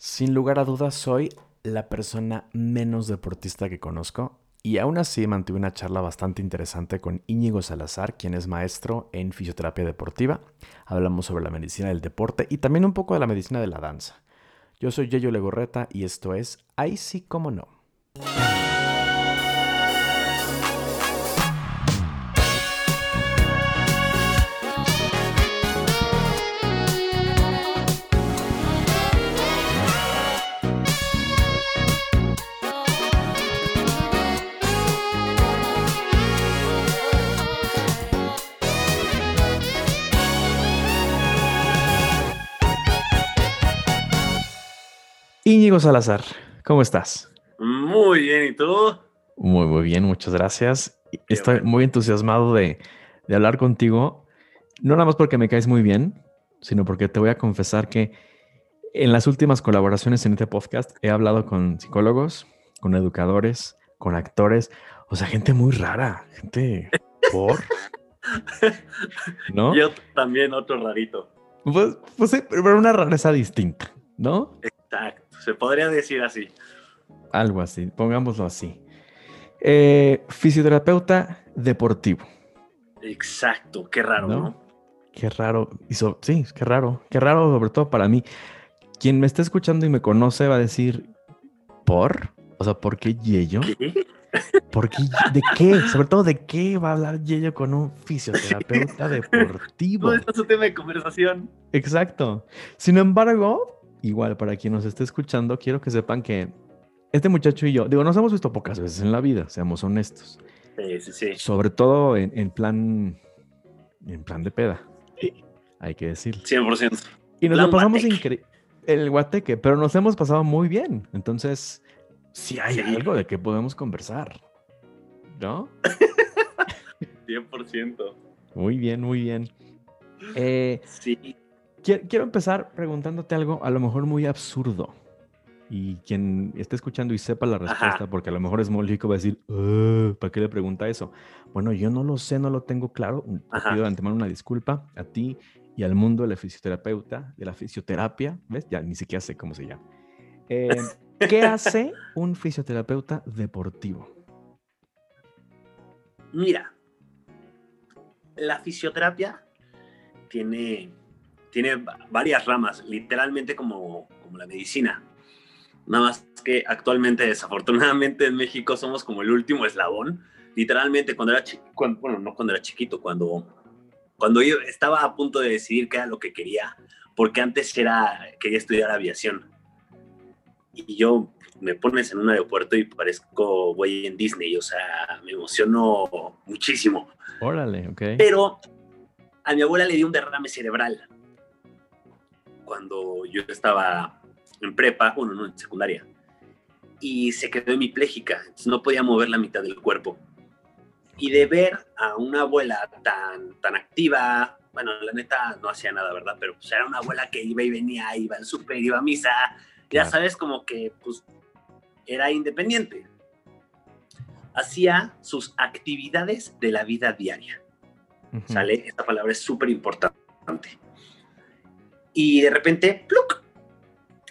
Sin lugar a dudas, soy la persona menos deportista que conozco y aún así mantuve una charla bastante interesante con Íñigo Salazar, quien es maestro en fisioterapia deportiva. Hablamos sobre la medicina del deporte y también un poco de la medicina de la danza. Yo soy Yeyo Legorreta y esto es Ahí sí como no. Salazar, ¿cómo estás? Muy bien, ¿y tú? Muy, muy bien, muchas gracias. Estoy muy entusiasmado de, hablar contigo, no nada más porque me caes muy bien, sino porque te voy a confesar que en las últimas colaboraciones en este podcast he hablado con psicólogos, con educadores, con actores, o sea, gente muy rara, gente por. ¿No? Yo también otro rarito. Pues, pues sí, pero una rareza distinta, ¿no? Exacto. Se podría decir así. Algo así, pongámoslo así. Eh, fisioterapeuta deportivo. Exacto, qué raro, ¿no? Qué raro. sí, qué raro. Qué raro, sobre todo para mí. Quien me está escuchando y me conoce va a decir, ¿por? O sea, ¿por qué Yello? ¿Qué? ¿Por qué? ¿De qué? Sobre todo, ¿de qué va a hablar Yello con un fisioterapeuta deportivo? No, esto es un tema de conversación. Exacto. Sin embargo, igual para quien nos esté escuchando, quiero que sepan que este muchacho y yo, digo, nos hemos visto pocas veces en la vida, seamos honestos. Sí, sí, sí. Sobre todo en, plan, en plan de peda. Hay que decirlo. 100%. Y nos lo pasamos increíble. El guateque, pero nos hemos pasado muy bien. Entonces, sí hay algo de que podemos conversar. ¿No? 100%. Muy bien, muy bien. Eh, sí. Quiero empezar preguntándote algo a lo mejor muy absurdo. Y quien esté escuchando y sepa la respuesta, porque a lo mejor es muy lógico, va a decir, ¿para qué le pregunta eso? Bueno, yo no lo sé, no lo tengo claro. Te pido de antemano una disculpa a ti y al mundo de la fisioterapeuta, de la fisioterapia, ¿ves? Ya ni siquiera sé cómo se llama. Eh, ¿Qué hace un fisioterapeuta deportivo? Mira, la fisioterapia tiene tiene varias ramas, literalmente como, como la medicina. Nada más que actualmente, desafortunadamente en México somos como el último eslabón. Literalmente cuando era chiquito, bueno, no cuando era chiquito, cuando, cuando yo estaba a punto de decidir qué era lo que quería, porque antes era, quería estudiar aviación. Y yo me pones en un aeropuerto y parezco güey en Disney, o sea, me emociono muchísimo. Órale, ok. Pero a mi abuela le dio un derrame cerebral cuando yo estaba en prepa, bueno, no, en secundaria, y se quedó hemipléjica, no podía mover la mitad del cuerpo. Y de ver a una abuela tan, tan activa, bueno, la neta no hacía nada, ¿verdad? Pero pues era una abuela que iba y venía, iba al súper, iba a misa, ya sabes, como que pues era independiente. Hacía sus actividades de la vida diaria. ¿Sale? Esta palabra es súper importante y de repente, ¡pluc!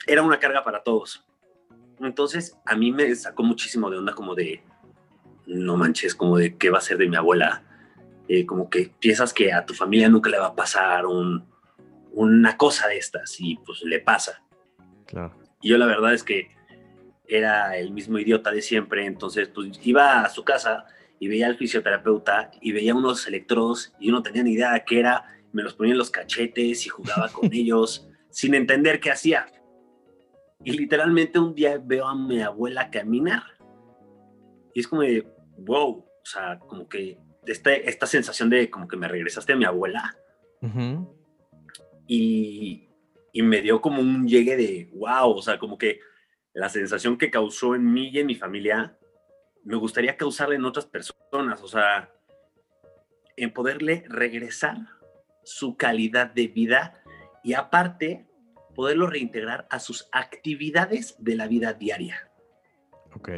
Era una carga para todos. Entonces, a mí me sacó muchísimo de onda como de, no manches, como de qué va a ser de mi abuela. Eh, como que piensas que a tu familia nunca le va a pasar un, una cosa de estas y pues le pasa. Claro. Y yo la verdad es que era el mismo idiota de siempre, entonces pues iba a su casa y veía al fisioterapeuta y veía unos electrodos y uno tenía ni idea de qué era me los ponía en los cachetes y jugaba con ellos sin entender qué hacía. Y literalmente un día veo a mi abuela caminar y es como de, wow, o sea, como que esta, esta sensación de como que me regresaste a mi abuela. y, y me dio como un llegue de, wow, o sea, como que la sensación que causó en mí y en mi familia, me gustaría causarle en otras personas, o sea, en poderle regresar su calidad de vida y aparte poderlo reintegrar a sus actividades de la vida diaria. Ok.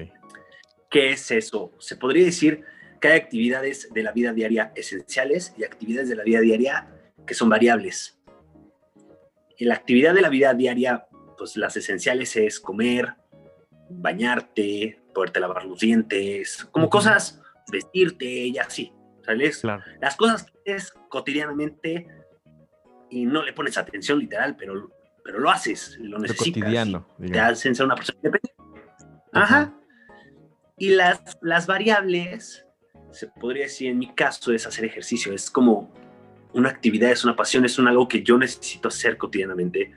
¿Qué es eso? Se podría decir que hay actividades de la vida diaria esenciales y actividades de la vida diaria que son variables. Y la actividad de la vida diaria pues las esenciales es comer, bañarte, poderte lavar los dientes, como cosas, vestirte y así, ¿sabes? Las cosas que cotidianamente y no le pones atención literal, pero, pero lo haces, lo necesitas. cotidiano. Te hacen ser una persona independiente. Ajá. Y las, las variables, se podría decir en mi caso, es hacer ejercicio. Es como una actividad, es una pasión, es un algo que yo necesito hacer cotidianamente.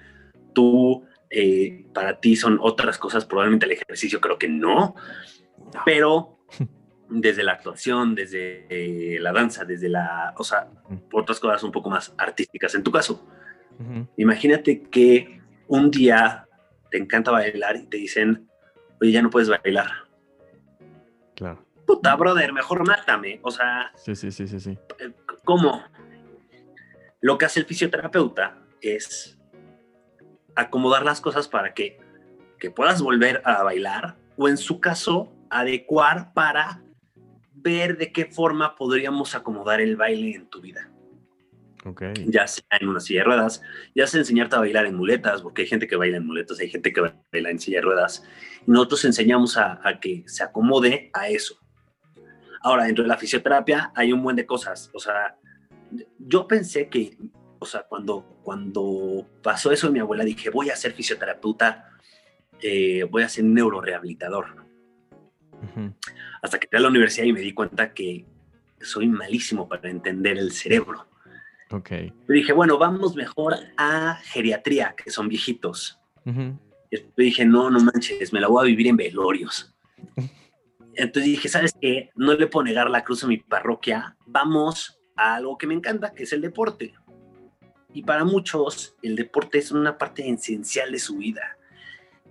Tú, eh, para ti son otras cosas, probablemente el ejercicio creo que no, pero desde la actuación, desde eh, la danza, desde la, o sea, otras cosas un poco más artísticas. En tu caso, imagínate que un día te encanta bailar y te dicen, oye, ya no puedes bailar. Claro. Puta, brother, mejor mátame. O sea, sí, sí, sí, sí, sí. Eh, ¿Cómo? Lo que hace el fisioterapeuta es acomodar las cosas para que, que puedas volver a bailar o en su caso adecuar para ver de qué forma podríamos acomodar el baile en tu vida. Okay. Ya sea en una silla de ruedas, ya sea enseñarte a bailar en muletas, porque hay gente que baila en muletas, hay gente que baila en silla de ruedas. Y nosotros enseñamos a, a que se acomode a eso. Ahora, dentro de la fisioterapia hay un buen de cosas. O sea, yo pensé que, o sea, cuando, cuando pasó eso de mi abuela, dije, voy a ser fisioterapeuta, eh, voy a ser neurorehabilitador. Hasta que fui a la universidad y me di cuenta que soy malísimo para entender el cerebro. Ok. dije, bueno, vamos mejor a geriatría, que son viejitos. Y dije, no, no manches, me la voy a vivir en velorios. Entonces dije, ¿sabes qué? No le puedo negar la cruz a mi parroquia. Vamos algo que me encanta, que es el deporte. Y para muchos, el deporte es una parte esencial de su vida.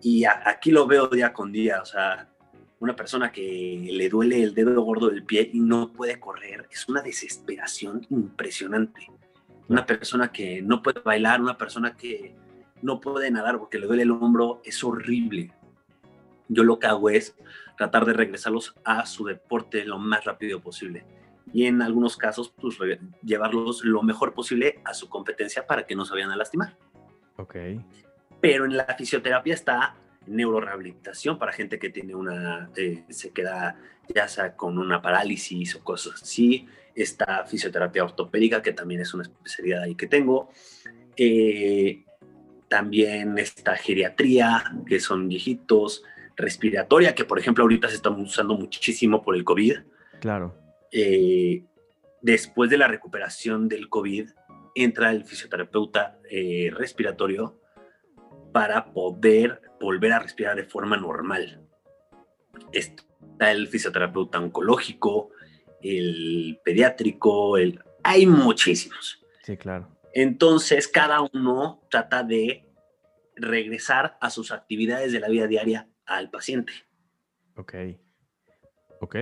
Y aquí lo veo día con día, o sea, una persona que le duele el dedo gordo del pie y no puede correr, es una desesperación impresionante. Una persona que no puede bailar, una persona que no puede nadar porque le duele el hombro, es horrible. Yo lo que hago es tratar de regresarlos a su deporte lo más rápido posible y en algunos casos pues, llevarlos lo mejor posible a su competencia para que no se vayan a lastimar. Ok. Pero en la fisioterapia está neurorehabilitación para gente que tiene una, eh, se queda ya sea con una parálisis o cosas así. Está fisioterapia ortopédica, que también es una especialidad ahí que tengo. Eh, también está geriatría, que son viejitos. Respiratoria, que por ejemplo ahorita se está usando muchísimo por el COVID. Claro eh, después de la recuperación del COVID, entra el fisioterapeuta eh, respiratorio para poder volver a respirar de forma normal. Está el fisioterapeuta oncológico, el pediátrico, el... hay muchísimos. Sí, claro. Entonces, cada uno trata de regresar a sus actividades de la vida diaria al paciente. Ok. Ok,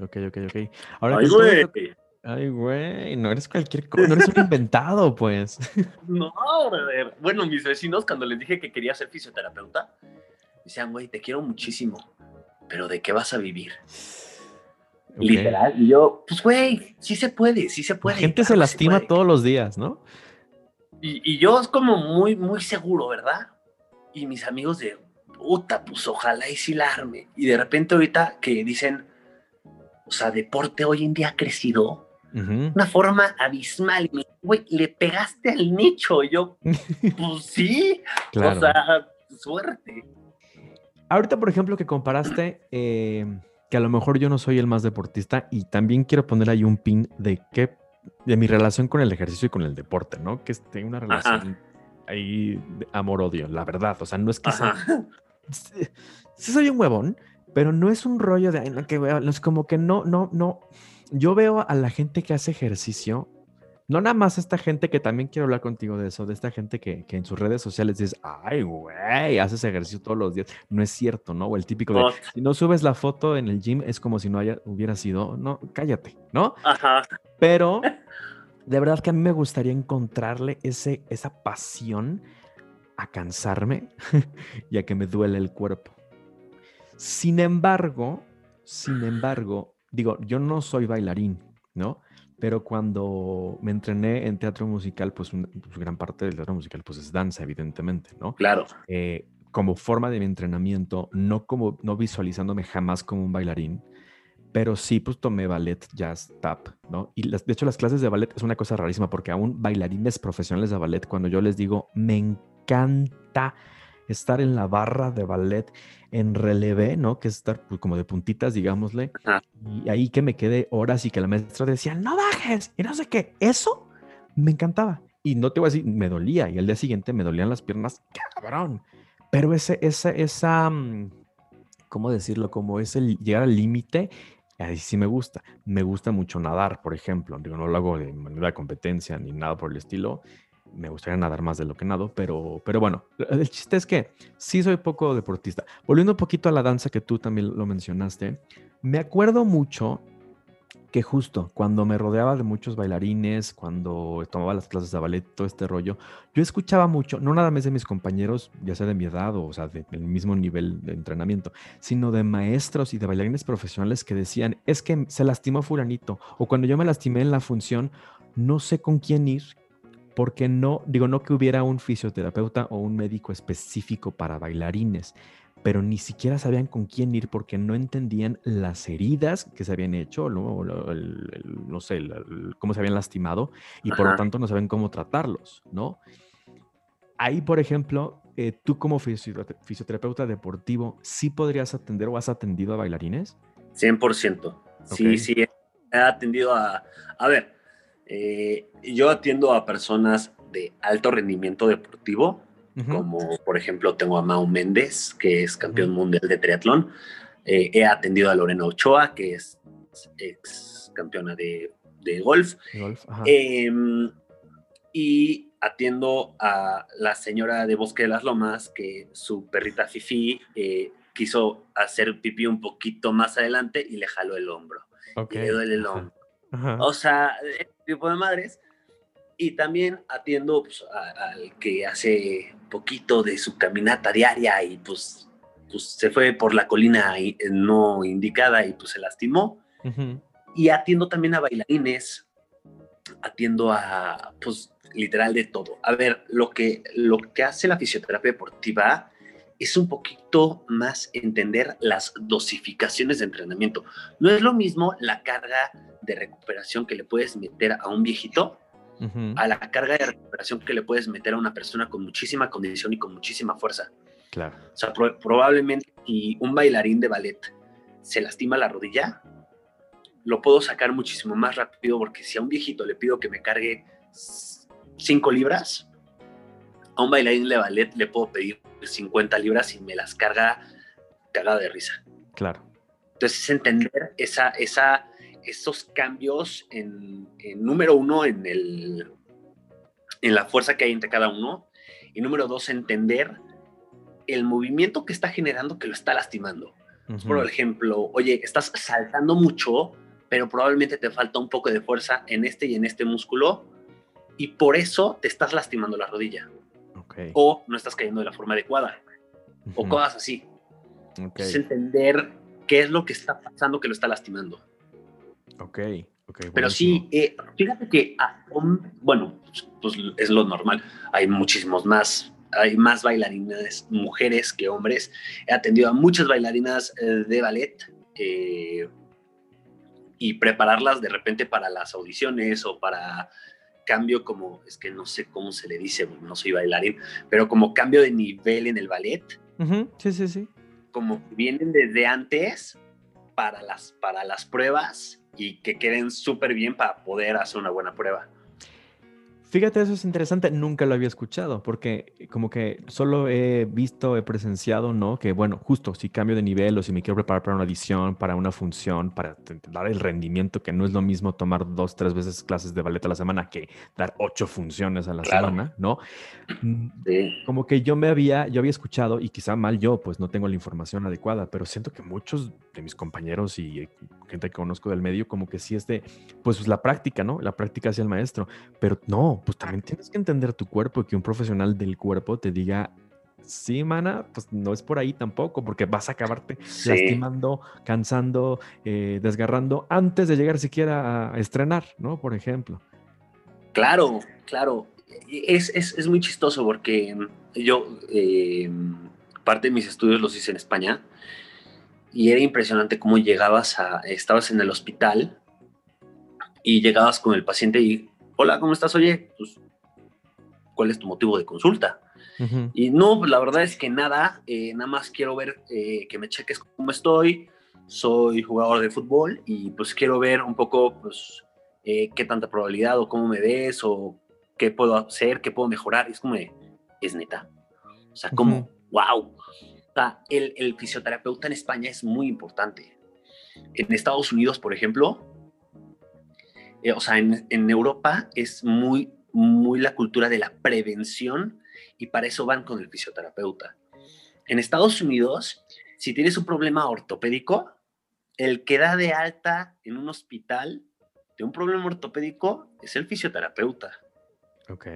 ok, ok, ok. Ahora Ay, güey. Ay, güey, no eres cualquier cosa, no eres un inventado, pues. No, brother. Bueno, mis vecinos, cuando les dije que quería ser fisioterapeuta, decían, güey, te quiero muchísimo, pero ¿de qué vas a vivir? Literal. Y yo, pues, güey, sí se puede, sí se puede. La gente se lastima todos los días, ¿no? Y, y, yo es como muy, muy seguro, ¿verdad? Y mis amigos de, puta, pues ojalá y sí la arme. Y de repente ahorita que dicen, o sea, deporte hoy en día ha crecido una forma abismal. Y güey, le pegaste al nicho. Yo, pues sí, o sea, suerte. Ahorita, por ejemplo, que comparaste eh, que a lo mejor yo no soy el más deportista y también quiero poner ahí un pin de que de mi relación con el ejercicio y con el deporte, ¿no? Que tengo una relación ahí de amor-odio, la verdad. O sea, no es que sea... Sí, soy un huevón, pero no es un rollo de en que es como que no, no, no. Yo veo a la gente que hace ejercicio, no nada más esta gente que también quiero hablar contigo de eso, de esta gente que, que en sus redes sociales dices, ay, güey, haces ejercicio todos los días. No es cierto, ¿no? O el típico de, si no subes la foto en el gym, es como si no haya, hubiera sido, no, cállate, ¿no? Ajá. Pero de verdad que a mí me gustaría encontrarle ese, esa pasión a cansarme y a que me duele el cuerpo. Sin embargo, sin embargo, digo, yo no soy bailarín, ¿no? Pero cuando me entrené en teatro musical, pues, pues gran parte del teatro musical pues es danza, evidentemente, ¿no? Claro. Eh, como forma de mi entrenamiento, no como no visualizándome jamás como un bailarín, pero sí pues tomé ballet, jazz, tap, ¿no? Y de hecho las clases de ballet es una cosa rarísima porque aún bailarines profesionales de ballet, cuando yo les digo, me encanta estar en la barra de ballet en relevé, ¿no? Que es estar pues, como de puntitas, digámosle. Y ahí que me quedé horas y que la maestra decía, no bajes, y no sé qué, eso me encantaba. Y no te voy a decir, me dolía, y al día siguiente me dolían las piernas, cabrón. Pero ese, esa, esa, mm, ¿cómo decirlo? Como ese llegar al límite, ahí sí me gusta. Me gusta mucho nadar, por ejemplo. Digo, no lo hago de manera de competencia ni nada por el estilo. Me gustaría nadar más de lo que nado, pero, pero bueno, el chiste es que sí soy poco deportista. Volviendo un poquito a la danza que tú también lo mencionaste, me acuerdo mucho que justo cuando me rodeaba de muchos bailarines, cuando tomaba las clases de ballet, todo este rollo, yo escuchaba mucho, no nada más de mis compañeros, ya sea de mi edad o, sea, del mismo nivel de entrenamiento, sino de maestros y de bailarines profesionales que decían, es que se lastimó fulanito, o cuando yo me lastimé en la función, no sé con quién ir, porque no, digo, no que hubiera un fisioterapeuta o un médico específico para bailarines, pero ni siquiera sabían con quién ir porque no entendían las heridas que se habían hecho, no, no sé, cómo se habían lastimado y por lo tanto no saben cómo tratarlos, ¿no? Ahí, por ejemplo, eh, tú como fisioterapeuta deportivo, ¿sí podrías atender o has atendido a bailarines? 100%. Sí, sí, he atendido a... A ver, eh, yo atiendo a personas de alto rendimiento deportivo, como por ejemplo tengo a Mau Méndez, que es campeón mundial de triatlón. Eh, he atendido a Lorena Ochoa, que es ex campeona de, golf. Em, y atiendo a la señora de Bosque de las Lomas, que su perrita Fifi eh, quiso hacer pipí un poquito más adelante y le jaló el hombro. Y le duele el hombro. O sea, tipo de madres y también atiendo pues, al que hace poquito de su caminata diaria y pues, pues se fue por la colina no indicada y pues se lastimó. Y atiendo también a bailarines, atiendo a, pues literal de todo. A ver, lo que, lo que hace la fisioterapia deportiva es un poquito más entender las dosificaciones de entrenamiento. No es lo mismo la carga de recuperación que le puedes meter a un viejito a la carga de recuperación que le puedes meter a una persona con muchísima condición y con muchísima fuerza. Claro. O sea, probablemente si un bailarín de ballet se lastima la rodilla, lo puedo sacar muchísimo más rápido porque si a un viejito le pido que me cargue 5 libras, a un bailarín de ballet le puedo pedir 50 libras y me las carga cagada de risa. Claro. Entonces es entender esa, esa, esos cambios en, número uno, en, el, en la fuerza que hay entre cada uno, y número dos, entender el movimiento que está generando que lo está lastimando. Por ejemplo, oye, estás saltando mucho, pero probablemente te falta un poco de fuerza en este y en este músculo, y por eso te estás lastimando la rodilla. O no estás cayendo de la forma adecuada, o cosas así. Es entender qué es lo que está pasando que lo está lastimando. Ok, ok. Pero sí, eh, fíjate que, bueno, pues es lo normal. Hay muchísimos más, hay más bailarinas mujeres que hombres. He atendido a muchas bailarinas eh, de ballet eh, y prepararlas de repente para las audiciones o para cambio como, es que no sé cómo se le dice, no soy bailarín, pero como cambio de nivel en el ballet. Sí, sí, sí. Como vienen desde antes para las, para las pruebas y que queden súper bien para poder hacer una buena prueba. Fíjate, eso es interesante, nunca lo había escuchado, porque como que solo he visto, he presenciado, ¿no? Que bueno, justo si cambio de nivel o si me quiero preparar para una edición, para una función, para dar el rendimiento, que no es lo mismo tomar dos, tres veces clases de ballet a la semana que dar ocho funciones a la semana, ¿no? Mm, como que yo me había, yo había escuchado, y quizá mal yo, pues no tengo la información adecuada, pero siento que muchos de mis compañeros y gente que conozco del medio, como que sí es de, pues la práctica, ¿no? La práctica hacia el maestro, pero no, pues también tienes que entender tu cuerpo y que un profesional del cuerpo te diga, sí, mana, pues no es por ahí tampoco, porque vas a acabarte lastimando, cansando, eh, desgarrando antes de llegar siquiera a estrenar, ¿no? Por ejemplo. Claro, claro. Es, es, es muy chistoso porque yo, eh, parte de mis estudios los hice en España y era impresionante cómo llegabas a, estabas en el hospital y llegabas con el paciente y, hola, ¿cómo estás? Oye, pues, ¿cuál es tu motivo de consulta? Y no, la verdad es que nada, eh, nada más quiero ver eh, que me cheques cómo estoy, soy jugador de fútbol y pues quiero ver un poco, pues, eh, qué tanta probabilidad o cómo me ves o qué puedo hacer, qué puedo mejorar. es como, es neta. O sea, como, wow. O sea, el, el, fisioterapeuta en España es muy importante. En Estados Unidos, por ejemplo, eh, o sea, en, en, Europa es muy, muy la cultura de la prevención y para eso van con el fisioterapeuta. En Estados Unidos, si tienes un problema ortopédico, el que da de alta en un hospital de un problema ortopédico es el fisioterapeuta. Ok.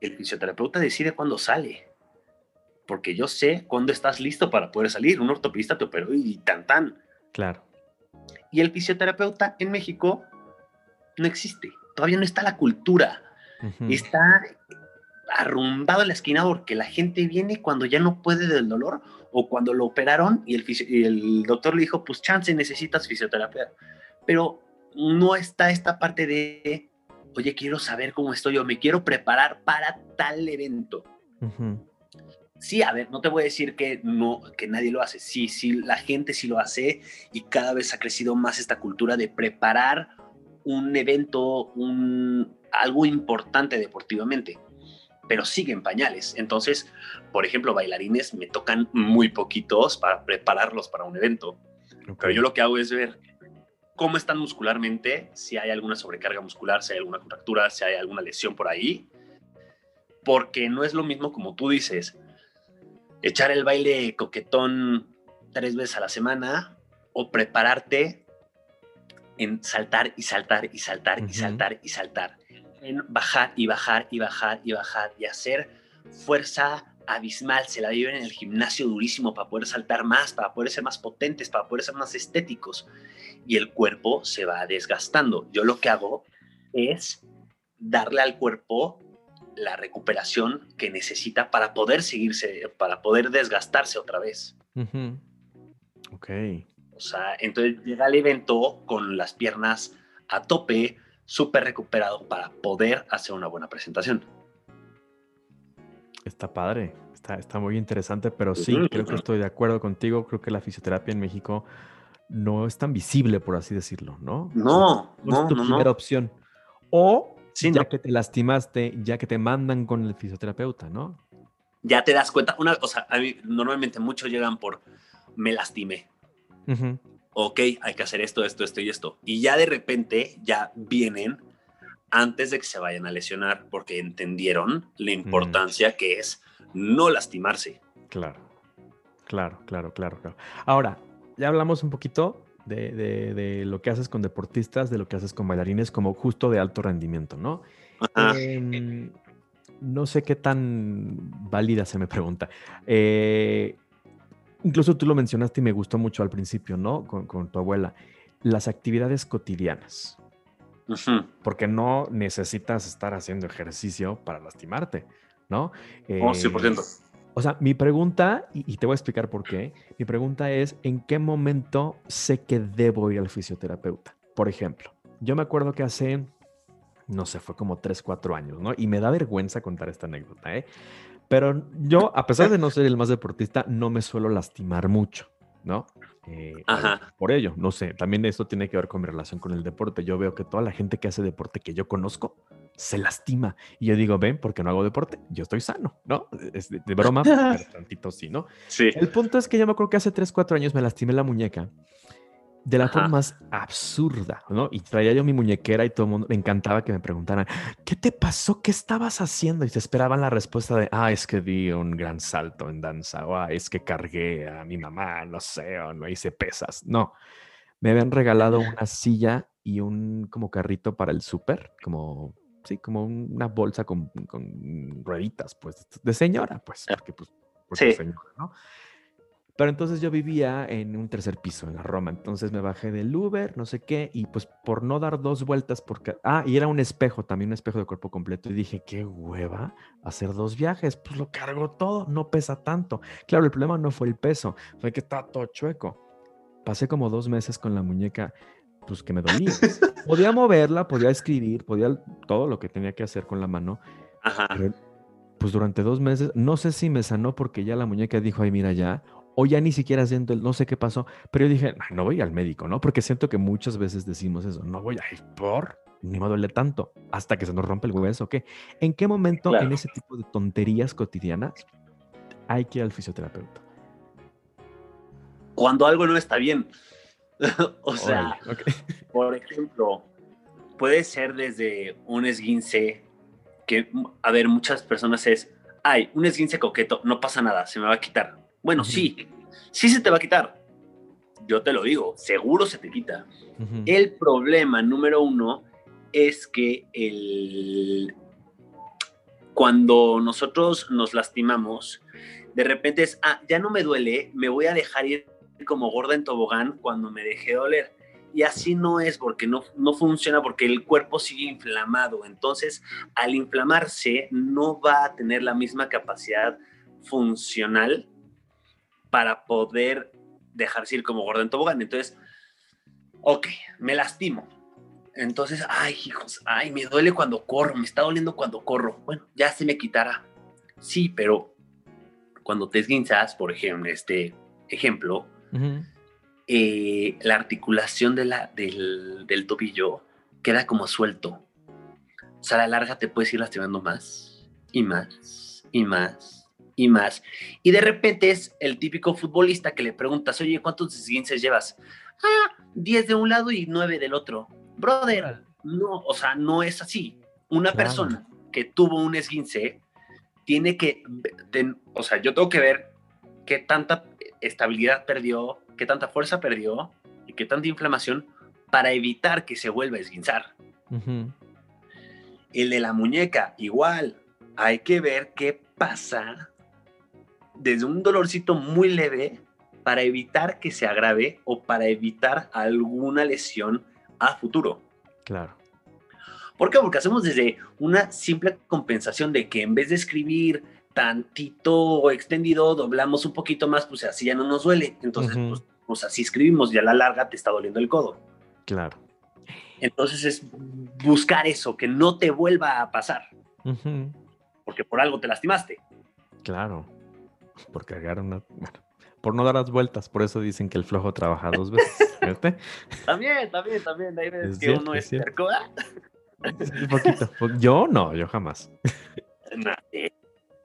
El fisioterapeuta decide cuándo sale. Porque yo sé cuándo estás listo para poder salir. Un ortopedista te operó y tan tan. Claro. Y el fisioterapeuta en México no existe. Todavía no está la cultura. Está arrumbado en la esquina porque la gente viene cuando ya no puede del dolor o cuando lo operaron y el, y el doctor le dijo, pues chance, necesitas fisioterapia. Pero no está esta parte de, oye, quiero saber cómo estoy o me quiero preparar para tal evento. Sí, a ver, no te voy a decir que no, que nadie lo hace. Sí, sí, la gente sí lo hace y cada vez ha crecido más esta cultura de preparar un evento, un, algo importante deportivamente, pero siguen pañales. Entonces, por ejemplo, bailarines me tocan muy poquitos para prepararlos para un evento. Pero yo lo que hago es ver cómo están muscularmente, si hay alguna sobrecarga muscular, si hay alguna contractura, si hay alguna lesión por ahí. Porque no es lo mismo como tú dices, echar el baile coquetón tres veces a la semana o prepararte en saltar y saltar y saltar y saltar y saltar, en bajar y bajar y bajar y bajar y hacer fuerza abismal, se la viven en el gimnasio durísimo para poder saltar más, para poder ser más potentes, para poder ser más estéticos y el cuerpo se va desgastando. Yo lo que hago es darle al cuerpo la recuperación que necesita para poder seguirse, para poder desgastarse otra vez. Ok. O sea, entonces llega el evento con las piernas a tope, súper recuperado para poder hacer una buena presentación. Está padre, está, está muy interesante, pero sí, creo que estoy de acuerdo contigo. Creo que la fisioterapia en México no es tan visible, por así decirlo, ¿no? No, no, es tu primera opción. O ya que te lastimaste, ya que te mandan con el fisioterapeuta, ¿no? Ya te das cuenta, una, o sea, normalmente muchos llegan por me lastimé. Ok, hay que hacer esto, esto, esto y esto. Y ya de repente ya vienen antes de que se vayan a lesionar porque entendieron la mm. importancia que es no lastimarse. Claro, claro, claro, claro, claro. Ahora, ya hablamos un poquito de, lo que haces con deportistas, de lo que haces con bailarines, como justo de alto rendimiento, ¿no? Em, no sé qué tan válida se me pregunta. Eh, incluso tú lo mencionaste y me gustó mucho al principio, ¿no? Con, tu abuela. Las actividades cotidianas. Porque no necesitas estar haciendo ejercicio para lastimarte, ¿no? oh, 100%. O sea, mi pregunta, y, te voy a explicar por qué, mi pregunta es, ¿en qué momento sé que debo ir al fisioterapeuta? Por ejemplo, yo me acuerdo que hace, no sé, fue como 3, 4 años, ¿no? Y me da vergüenza contar esta anécdota, ¿eh? Pero yo, a pesar de no ser el más deportista, no me suelo lastimar mucho, ¿no? Eh, Ajá. Por ello, no sé, también esto tiene que ver con mi relación con el deporte. Yo veo que toda la gente que hace deporte que yo conozco, se lastima. Y yo digo, ven, porque no hago deporte, yo estoy sano, ¿no? Es de, broma, pero tantito sí, ¿no? Sí. El punto es que yo me acuerdo que hace 3, 4 años me lastimé la muñeca de la forma más absurda, ¿no? Y traía yo mi muñequera y todo el mundo me encantaba que me preguntaran, ¿qué te pasó? ¿Qué estabas haciendo? Y se esperaban la respuesta de, ah, es que di un gran salto en danza, o ah, es que cargué a mi mamá, no sé, o no hice pesas. No, me habían regalado una silla y un como carrito para el súper, como sí, como una bolsa con, con, rueditas, pues, de señora, pues, porque, pues, porque señora, ¿no? Pero entonces yo vivía en un tercer piso, en la Roma. Entonces me bajé del Uber, no sé qué, y pues por no dar dos vueltas, porque... Ah, y era un espejo, también un espejo de cuerpo completo. Y dije, qué hueva hacer dos viajes. Pues lo cargo todo, no pesa tanto. Claro, el problema no fue el peso, fue que está todo chueco. Pasé como dos meses con la muñeca, pues que me dolía. podía moverla, podía escribir, podía todo lo que tenía que hacer con la mano. Ajá. pues durante dos meses, no sé si me sanó porque ya la muñeca dijo, ay, mira ya, o ya ni siquiera siento el, no sé qué pasó, pero yo dije, no voy al médico, ¿no? Porque siento que muchas veces decimos eso, no voy a ir por, ni me duele tanto, hasta que se nos rompe el hueso, ¿qué? ¿En qué momento en ese tipo de tonterías cotidianas hay que ir al fisioterapeuta? Cuando algo no está bien. o sea, por ejemplo, puede ser desde un esguince que, a ver, muchas personas es, ay, un esguince coqueto, no pasa nada, se me va a quitar bueno, sí, sí se te va a quitar. Yo te lo digo, seguro se te quita. El problema número uno es que el... cuando nosotros nos lastimamos, de repente es, ah, ya no me duele, me voy a dejar ir como gorda en tobogán cuando me deje doler. Y así no es porque no, no funciona porque el cuerpo sigue inflamado. Entonces, al inflamarse, no va a tener la misma capacidad funcional para poder dejarse ir como gordo en tobogán. Entonces, ok, me lastimo. Entonces, ay, hijos, ay, me duele cuando corro, me está doliendo cuando corro. Bueno, ya se me quitará. Sí, pero cuando te esguinzas, por ejemplo, este ejemplo, eh, la articulación de la, del, del, tobillo queda como suelto. O sea, a la larga te puedes ir lastimando más y más y más y más. Y de repente es el típico futbolista que le preguntas, oye, ¿cuántos esguinces llevas? Ah, 10 de un lado y 9 del otro. Brother, no, o sea, no es así. Una persona que tuvo un esguince tiene que, o sea, yo tengo que ver qué tanta estabilidad perdió, qué tanta fuerza perdió y qué tanta inflamación para evitar que se vuelva a esguinzar. El de la muñeca, igual, hay que ver qué pasa desde un dolorcito muy leve para evitar que se agrave o para evitar alguna lesión a futuro. Claro. ¿Por qué? Porque hacemos desde una simple compensación de que en vez de escribir tantito extendido, doblamos un poquito más, pues así ya no nos duele. Entonces, pues, pues, así escribimos y a la larga te está doliendo el codo. Claro. Entonces es buscar eso, que no te vuelva a pasar. Porque por algo te lastimaste. Claro por cargar una. Bueno, por no dar las vueltas, por eso dicen que el flojo trabaja dos veces. también, también, también. Ahí ves que uno es cerco. Un poquito. Yo no, yo jamás.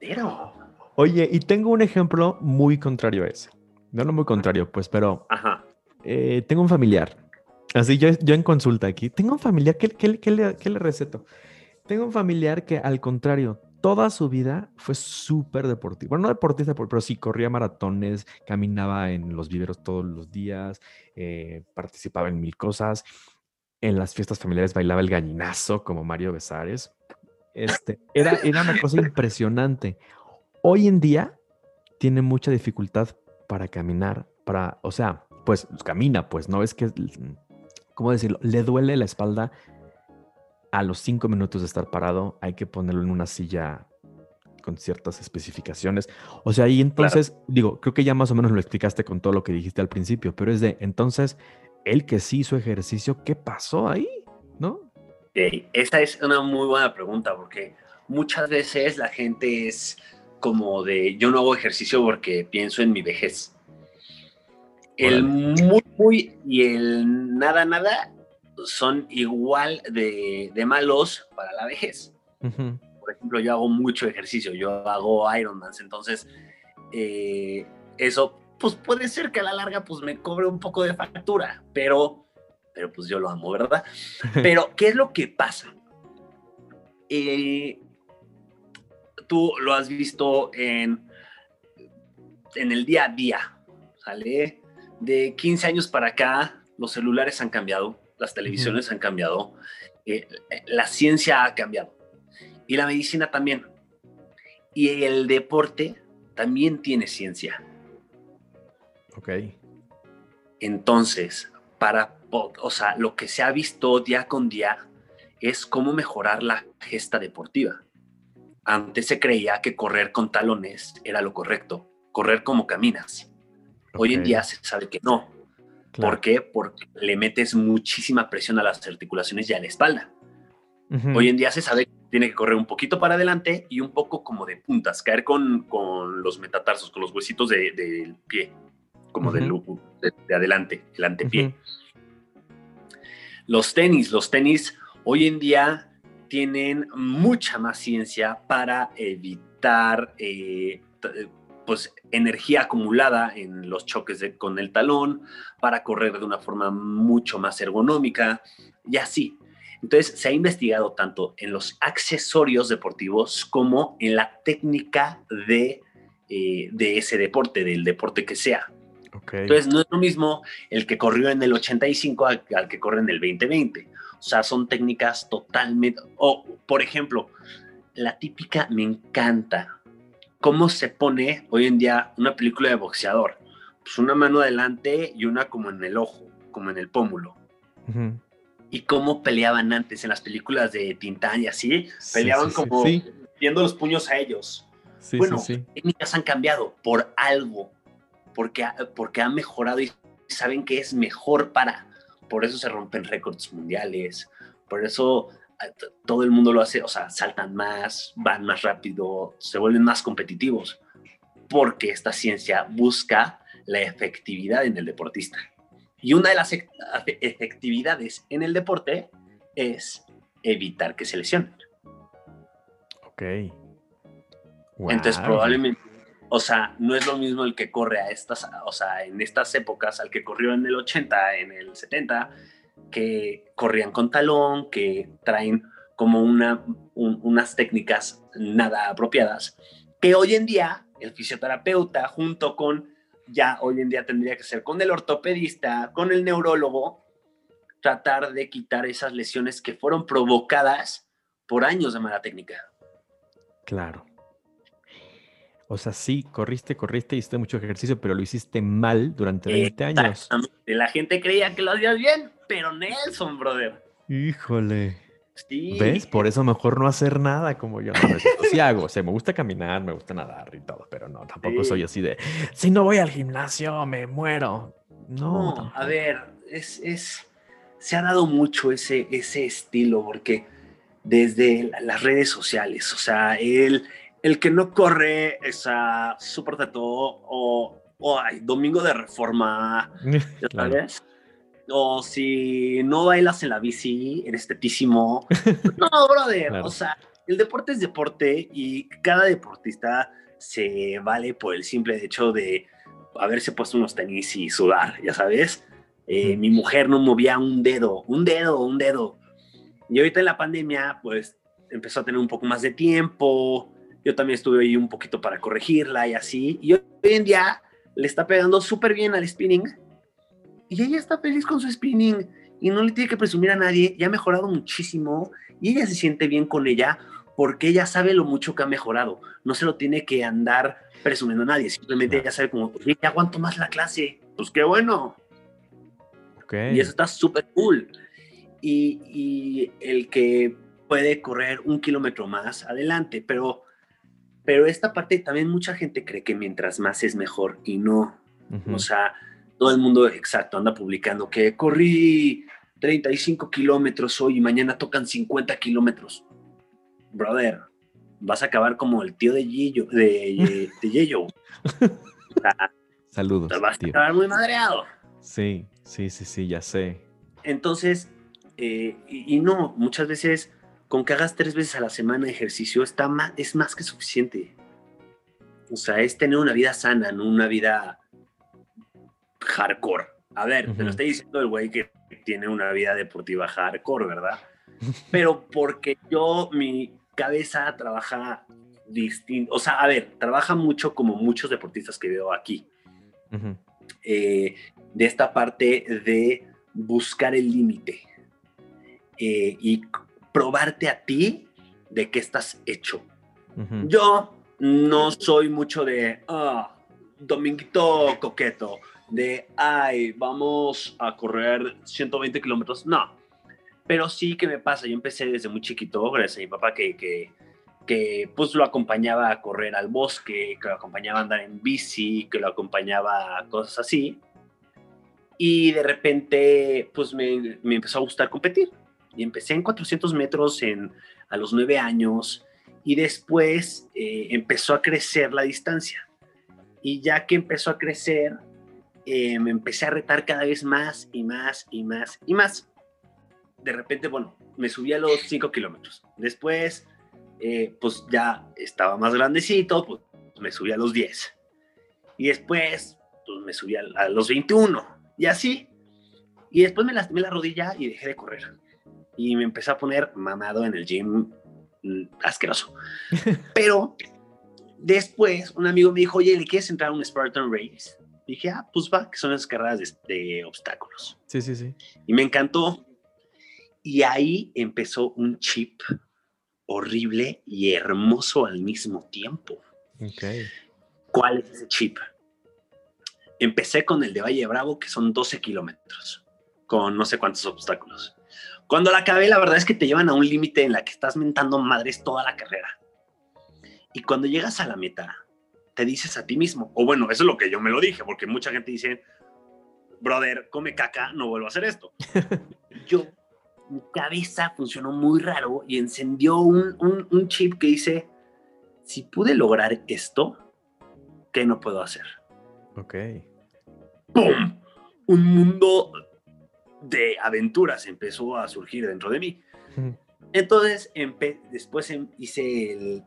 Pero. Oye, y tengo un ejemplo muy contrario a ese. No, no muy contrario, pues, pero. Ajá. Eh, tengo un familiar. Así yo, yo en consulta aquí. Tengo un familiar. ¿Qué, qué, qué, le, ¿Qué le receto? Tengo un familiar que, al contrario, toda su vida fue súper deportivo. Bueno, no deportista, pero sí corría maratones, caminaba en los viveros todos los días, eh, participaba en mil cosas. En las fiestas familiares bailaba el gallinazo como Mario Besares. Este, era, era una cosa impresionante. Hoy en día tiene mucha dificultad para caminar, para, o sea, pues camina, pues no es que, ¿cómo decirlo? Le duele la espalda a los cinco minutos de estar parado hay que ponerlo en una silla con ciertas especificaciones. O sea, y entonces, digo, creo que ya más o menos lo explicaste con todo lo que dijiste al principio, pero es de, entonces, él que sí hizo ejercicio, ¿qué pasó ahí? ¿No? esa es una muy buena pregunta, porque muchas veces la gente es como de, yo no hago ejercicio porque pienso en mi vejez. El muy, muy y el nada, nada son igual de, malos para la vejez. Por ejemplo, yo hago mucho ejercicio, yo hago Ironman, entonces eh, eso pues puede ser que a la larga pues me cobre un poco de factura, pero, pero pues yo lo amo, ¿verdad? Pero, ¿qué es lo que pasa? Eh, tú lo has visto en, en el día a día, ¿sale? De 15 años para acá, los celulares han cambiado, las televisiones han cambiado, eh, la ciencia ha cambiado y la medicina también. Y el deporte también tiene ciencia. Ok. Entonces, para, o sea, lo que se ha visto día con día es cómo mejorar la gesta deportiva. Antes se creía que correr con talones era lo correcto, correr como caminas. Hoy en día se sabe que no. ¿Por qué? Porque le metes muchísima presión a las articulaciones y a la espalda. Hoy en día se sabe que tiene que correr un poquito para adelante y un poco como de puntas, caer con, con los metatarsos, con los huesitos del pie, como de, adelante, el antepié. Los tenis, los tenis hoy en día tienen mucha más ciencia para evitar eh, pues energía acumulada en los choques con el talón, para correr de una forma mucho más ergonómica y así. Entonces se ha investigado tanto en los accesorios deportivos como en la técnica de, eh, de ese deporte, del deporte que sea. Entonces no es lo mismo el que corrió en el 85 al, al, que corre en el 2020. O sea, son técnicas totalmente... O, por ejemplo, la típica me encanta cómo se pone hoy en día una película de boxeador. Pues una mano adelante y una como en el ojo, como en el pómulo. Y cómo peleaban antes en las películas de Tintán y así, peleaban como viendo los puños a ellos. bueno, las técnicas han cambiado por algo, porque, porque han mejorado y saben que es mejor para. Por eso se rompen récords mundiales, por eso todo el mundo lo hace, o sea, saltan más, van más rápido, se vuelven más competitivos, porque esta ciencia busca la efectividad en el deportista. Y una de las efectividades en el deporte es evitar que se lesionen. Ok. Entonces, probablemente, o sea, no es lo mismo el que corre a estas, o sea, en estas épocas al que corrió en el 80, en el 70, que corrían con talón, que traen como una, unas técnicas nada apropiadas, que hoy en día el fisioterapeuta junto con, ya hoy en día tendría que ser con el ortopedista, con el neurólogo, tratar de quitar esas lesiones que fueron provocadas por años de mala técnica. Claro. O sea, sí, corriste, corriste, hiciste mucho ejercicio, pero lo hiciste mal durante 20 años. La gente creía que lo hacías bien, pero Nelson, brother. Híjole. ¿Ves? Por eso mejor no hacer nada como yo. No, sí hago, o sea, me gusta caminar, me gusta nadar y todo, pero no, tampoco soy así de, si no voy al gimnasio, me muero. No, a ver, es, es, se ha dado mucho ese, ese estilo, porque desde las redes sociales, o sea, el, el que no corre esa súper todo o, o hay domingo de reforma, ¿ya sabes? O si no bailas en la bici, eres tetísimo. No, brother, o sea, el deporte es deporte y cada deportista se vale por el simple hecho de haberse puesto unos tenis y sudar, ya sabes. Eh, mi mujer no movía un dedo, un dedo, un dedo. Y ahorita en la pandemia, pues empezó a tener un poco más de tiempo, yo también estuve ahí un poquito para corregirla y así. Y hoy en día le está pegando súper bien al spinning. Y ella está feliz con su spinning y no le tiene que presumir a nadie. Y ha mejorado muchísimo. Y ella se siente bien con ella porque ella sabe lo mucho que ha mejorado. No se lo tiene que andar presumiendo a nadie. Simplemente ella sabe como, ya aguanto más la clase. Pues qué bueno. Y eso está súper cool. Y, y el que puede correr un kilómetro más adelante, pero pero esta parte también mucha gente cree que mientras más es mejor y no. O sea, todo el mundo, exacto, anda publicando que corrí 35 kilómetros hoy y mañana tocan 50 kilómetros. Brother, vas a acabar como el tío de Yello. De, de Saludos. Te vas a acabar muy madreado. Sí, sí, sí, sí, ya sé. Entonces, eh, y, no, muchas veces con que hagas tres veces a la semana ejercicio está más, es más que suficiente. O sea, es tener una vida sana, no una vida hardcore. A ver, te lo estoy diciendo el güey que tiene una vida deportiva hardcore, ¿verdad? Pero porque yo, mi cabeza trabaja distinto. O sea, a ver, trabaja mucho como muchos deportistas que veo aquí. Eh, de esta parte de buscar el límite. Eh, y probarte a ti de qué estás hecho. Yo no soy mucho de, ah, dominguito coqueto, de, ay, vamos a correr 120 kilómetros. No, pero sí que me pasa. Yo empecé desde muy chiquito, gracias a mi papá que, que, que pues lo acompañaba a correr al bosque, que lo acompañaba a andar en bici, que lo acompañaba a cosas así. Y de repente, pues me, me empezó a gustar competir. Y empecé en 400 metros en, a los nueve años y después eh, empezó a crecer la distancia. Y ya que empezó a crecer, eh, me empecé a retar cada vez más y más y más y más. De repente, bueno, me subí a los 5 kilómetros. Después, eh, pues ya estaba más grandecito, pues me subí a los 10. Y después, pues me subí a, a los 21. Y así. Y después me lastimé la rodilla y dejé de correr y me empecé a poner mamado en el gym mm, asqueroso. Pero después un amigo me dijo, oye, ¿le quieres entrar a un Spartan Race? dije, ah, pues va, que son las carreras de, obstáculos. Sí, sí, sí. Y me encantó. Y ahí empezó un chip horrible y hermoso al mismo tiempo. Okay. ¿Cuál es ese chip? Empecé con el de Valle Bravo, que son 12 kilómetros, con no sé cuántos obstáculos. Cuando la acabé, la verdad es que te llevan a un límite en la que estás mentando madres toda la carrera. Y cuando llegas a la meta, te dices a ti mismo, o bueno, eso es lo que yo me lo dije, porque mucha gente dice, brother, come caca, no vuelvo a hacer esto. yo, mi cabeza funcionó muy raro y encendió un, un chip que dice, si pude lograr esto, ¿qué no puedo hacer? Ok. ¡Pum! Un mundo de aventuras empezó a surgir dentro de mí. Entonces, después em, hice el,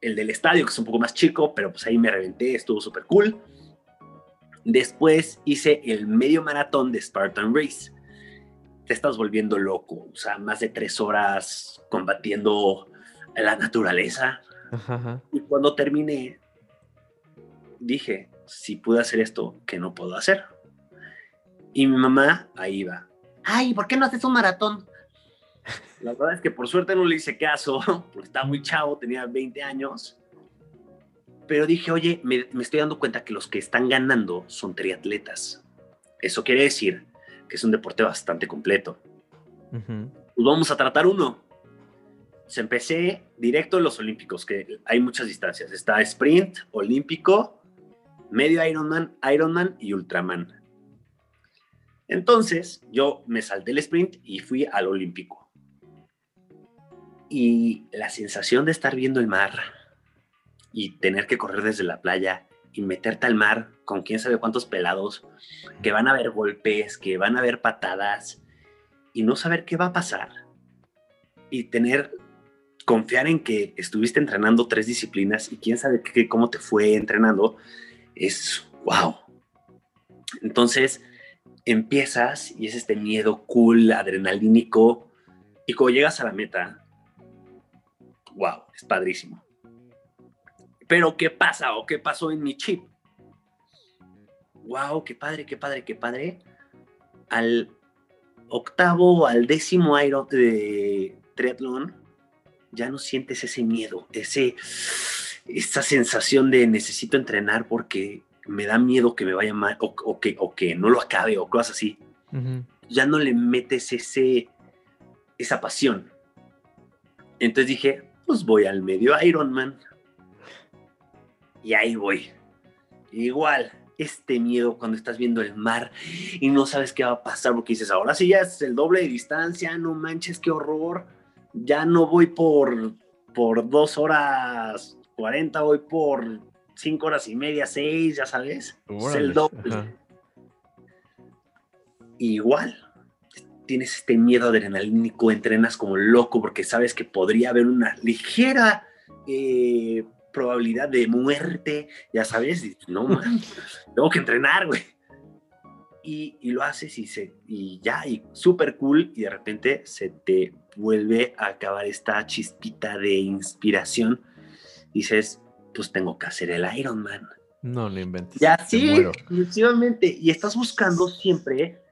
el, del estadio, que es un poco más chico, pero pues ahí me reventé, estuvo súper cool. Después hice el medio maratón de Spartan Race. Te estás volviendo loco, o sea, más de tres horas combatiendo la naturaleza. Y cuando terminé, dije, si pude hacer esto, ¿qué no puedo hacer? Y mi mamá ahí va. Ay, ¿por qué no haces un maratón? La verdad es que por suerte no le hice caso, porque estaba muy chavo, tenía 20 años. Pero dije, oye, me, estoy dando cuenta que los que están ganando son triatletas. Eso quiere decir que es un deporte bastante completo. Pues vamos a tratar uno. Se empecé directo en los olímpicos, que hay muchas distancias. Está sprint, olímpico, medio Ironman, Ironman y Ultraman. Entonces yo me salté el sprint y fui al olímpico. Y la sensación de estar viendo el mar y tener que correr desde la playa y meterte al mar con quién sabe cuántos pelados, que van a haber golpes, que van a haber patadas y no saber qué va a pasar. Y tener, confiar en que estuviste entrenando tres disciplinas y quién sabe qué, cómo te fue entrenando, es wow. Entonces, empiezas y es este miedo cool, adrenalínico, y cuando llegas a la meta, wow, es padrísimo. Pero ¿qué pasa o qué pasó en mi chip? Wow, qué padre, qué padre, qué padre. Al octavo, al décimo aero de triatlón, ya no sientes ese miedo, ese, esa sensación de necesito entrenar porque me da miedo que me vaya mal o, que, o que no lo acabe o cosas así, ya no le metes ese, esa pasión. Entonces dije, pues voy al medio Ironman. Y ahí voy. Igual, este miedo cuando estás viendo el mar y no sabes qué va a pasar porque dices, ahora sí ya es el doble de distancia, no manches, qué horror. Ya no voy por, por dos horas 40, voy por cinco horas y media, seis, ya sabes. es el doble. Igual, tienes este miedo adrenalínico, entrenas como loco porque sabes que podría haber una ligera eh, probabilidad de muerte, ya sabes, no, man, tengo que entrenar, güey. Y, y, lo haces y, se, y ya, y súper cool, y de repente se te vuelve a acabar esta chispita de inspiración. Dices, pues tengo que hacer el Ironman. No lo inventes. Ya sí, definitivamente. Y estás buscando siempre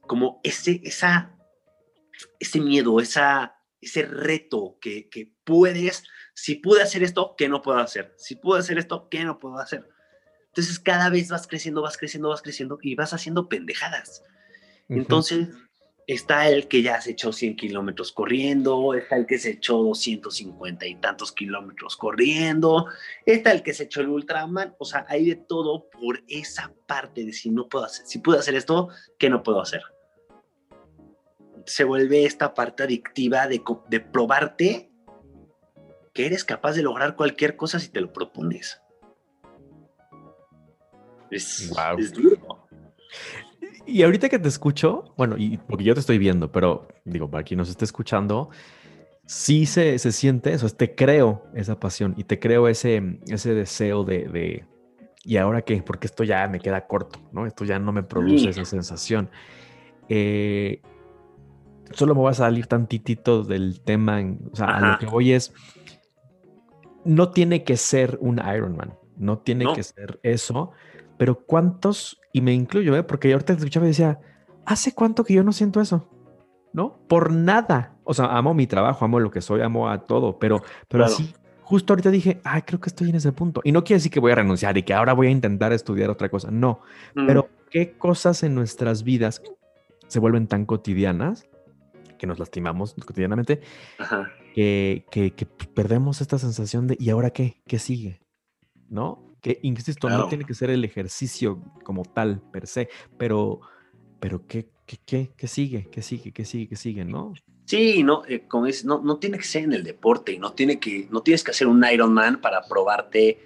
como ese, esa, ese miedo, esa, ese reto que, puedes, si pude hacer esto, ¿qué no puedo hacer? Si puedo hacer esto, ¿qué no puedo hacer? Entonces cada vez vas creciendo, vas creciendo, vas creciendo y vas haciendo pendejadas. Entonces está el que ya se echó 100 kilómetros corriendo, está el que se echó 250 y tantos kilómetros corriendo, está el que se echó el Ultraman, o sea, hay de todo por esa parte de si no puedo hacer, si puedo hacer esto, ¿qué no puedo hacer? Se vuelve esta parte adictiva de, de probarte que eres capaz de lograr cualquier cosa si te lo propones. Es, duro. Y ahorita que te escucho, bueno, y porque yo te estoy viendo, pero digo, para quien nos esté escuchando, sí se, se siente eso, te creo esa pasión y te creo ese, ese deseo de, ¿y ahora qué? Porque esto ya me queda corto, ¿no? Esto ya no me produce esa sensación. Eh, solo me voy a salir tantitito del tema, o sea, a lo que voy es, no tiene que ser un Ironman, no tiene que ser eso, pero ¿cuántos, y me incluyo, ¿eh? porque yo ahorita escuchaba y decía, ¿hace cuánto que yo no siento eso? ¿No? Por nada. O sea, amo mi trabajo, amo lo que soy, amo a todo, pero, pero así, justo ahorita dije, ay, creo que estoy en ese punto. Y no quiere decir que voy a renunciar y que ahora voy a intentar estudiar otra cosa. No, mm. pero ¿qué cosas en nuestras vidas se vuelven tan cotidianas que nos lastimamos cotidianamente Que, que, que, perdemos esta sensación de ¿y ahora qué? ¿Qué sigue? ¿No? Que, insisto, no tiene que ser el ejercicio como tal, per se, pero, pero ¿qué, qué, qué, qué sigue? ¿Qué sigue? ¿Qué sigue? ¿Qué sigue? ¿No? Sí, no, eh, es, no, no tiene que ser en el deporte y no, tiene que, no tienes que hacer un Ironman para probarte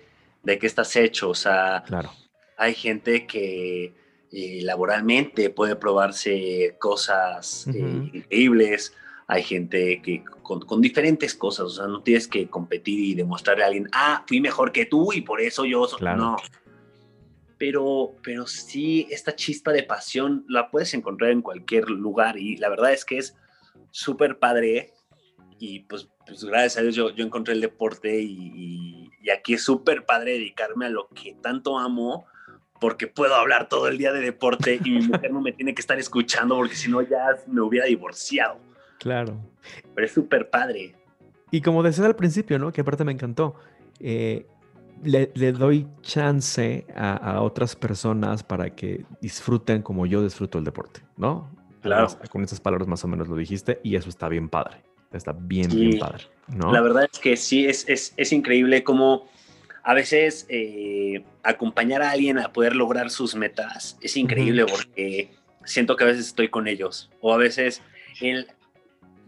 de qué estás hecho. O sea, claro. hay gente que eh, laboralmente puede probarse cosas eh, increíbles hay gente que con, diferentes cosas, o sea, no tienes que competir y demostrarle a alguien, ah, fui mejor que tú y por eso yo, claro. no. Pero, pero sí, esta chispa de pasión la puedes encontrar en cualquier lugar y la verdad es que es súper padre y pues, pues, gracias a Dios yo, yo encontré el deporte y, y aquí es súper padre dedicarme a lo que tanto amo porque puedo hablar todo el día de deporte y mi mujer no me tiene que estar escuchando porque si no ya me hubiera divorciado. Claro. Pero es súper padre. Y como decías al principio, ¿no? Que aparte me encantó. Eh, le, doy chance a, otras personas para que disfruten como yo disfruto el deporte, ¿no? Claro. con esas palabras más o menos lo dijiste y eso está bien padre. Está bien, bien padre, ¿no? La verdad es que sí, es, es, es increíble cómo a veces eh, acompañar a alguien a poder lograr sus metas es increíble porque siento que a veces estoy con ellos o a veces el